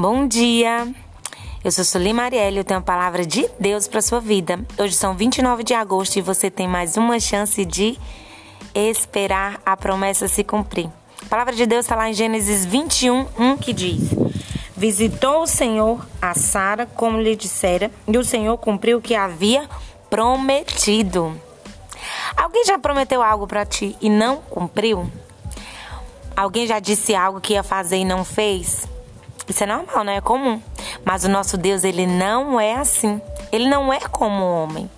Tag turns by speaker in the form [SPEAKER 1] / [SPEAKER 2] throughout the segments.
[SPEAKER 1] Bom dia! Eu sou Sueli Marielle eu tenho a palavra de Deus para sua vida. Hoje são 29 de agosto e você tem mais uma chance de esperar a promessa se cumprir. A palavra de Deus está lá em Gênesis 21, 1 que diz: Visitou o Senhor a Sara, como lhe dissera, e o Senhor cumpriu o que havia prometido. Alguém já prometeu algo para ti e não cumpriu? Alguém já disse algo que ia fazer e não fez? Isso é normal, não é comum. Mas o nosso Deus, ele não é assim. Ele não é como o homem.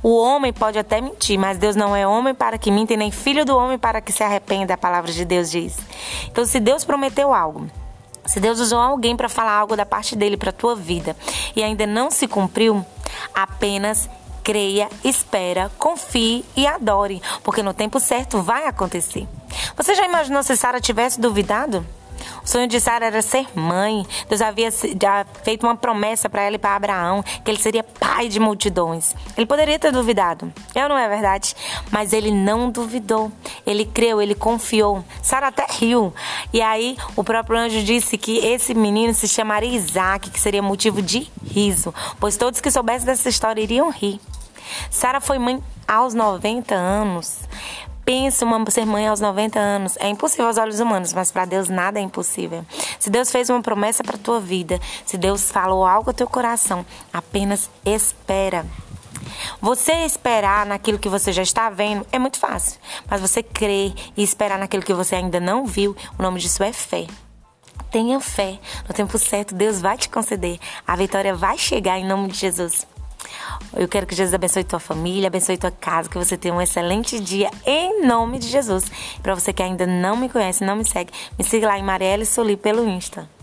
[SPEAKER 1] O homem pode até mentir, mas Deus não é homem para que minta, nem filho do homem para que se arrependa, a palavra de Deus diz. Então, se Deus prometeu algo, se Deus usou alguém para falar algo da parte dele para a tua vida e ainda não se cumpriu, apenas creia, espera, confie e adore, porque no tempo certo vai acontecer. Você já imaginou se Sara tivesse duvidado? O sonho de Sara era ser mãe. Deus havia feito uma promessa para ela e para Abraão que ele seria pai de multidões. Ele poderia ter duvidado, eu não é verdade? Mas ele não duvidou. Ele creu, ele confiou. Sara até riu. E aí o próprio anjo disse que esse menino se chamaria Isaac, que seria motivo de riso, pois todos que soubessem dessa história iriam rir. Sara foi mãe aos 90 anos. Pensa uma ser mãe aos 90 anos. É impossível aos olhos humanos, mas para Deus nada é impossível. Se Deus fez uma promessa para tua vida, se Deus falou algo ao teu coração, apenas espera. Você esperar naquilo que você já está vendo é muito fácil, mas você crer e esperar naquilo que você ainda não viu, o nome disso é fé. Tenha fé. No tempo certo, Deus vai te conceder. A vitória vai chegar em nome de Jesus. Eu quero que Jesus abençoe tua família, abençoe tua casa, que você tenha um excelente dia em nome de Jesus. Para você que ainda não me conhece, não me segue, me siga lá em Marielle Soli pelo Insta.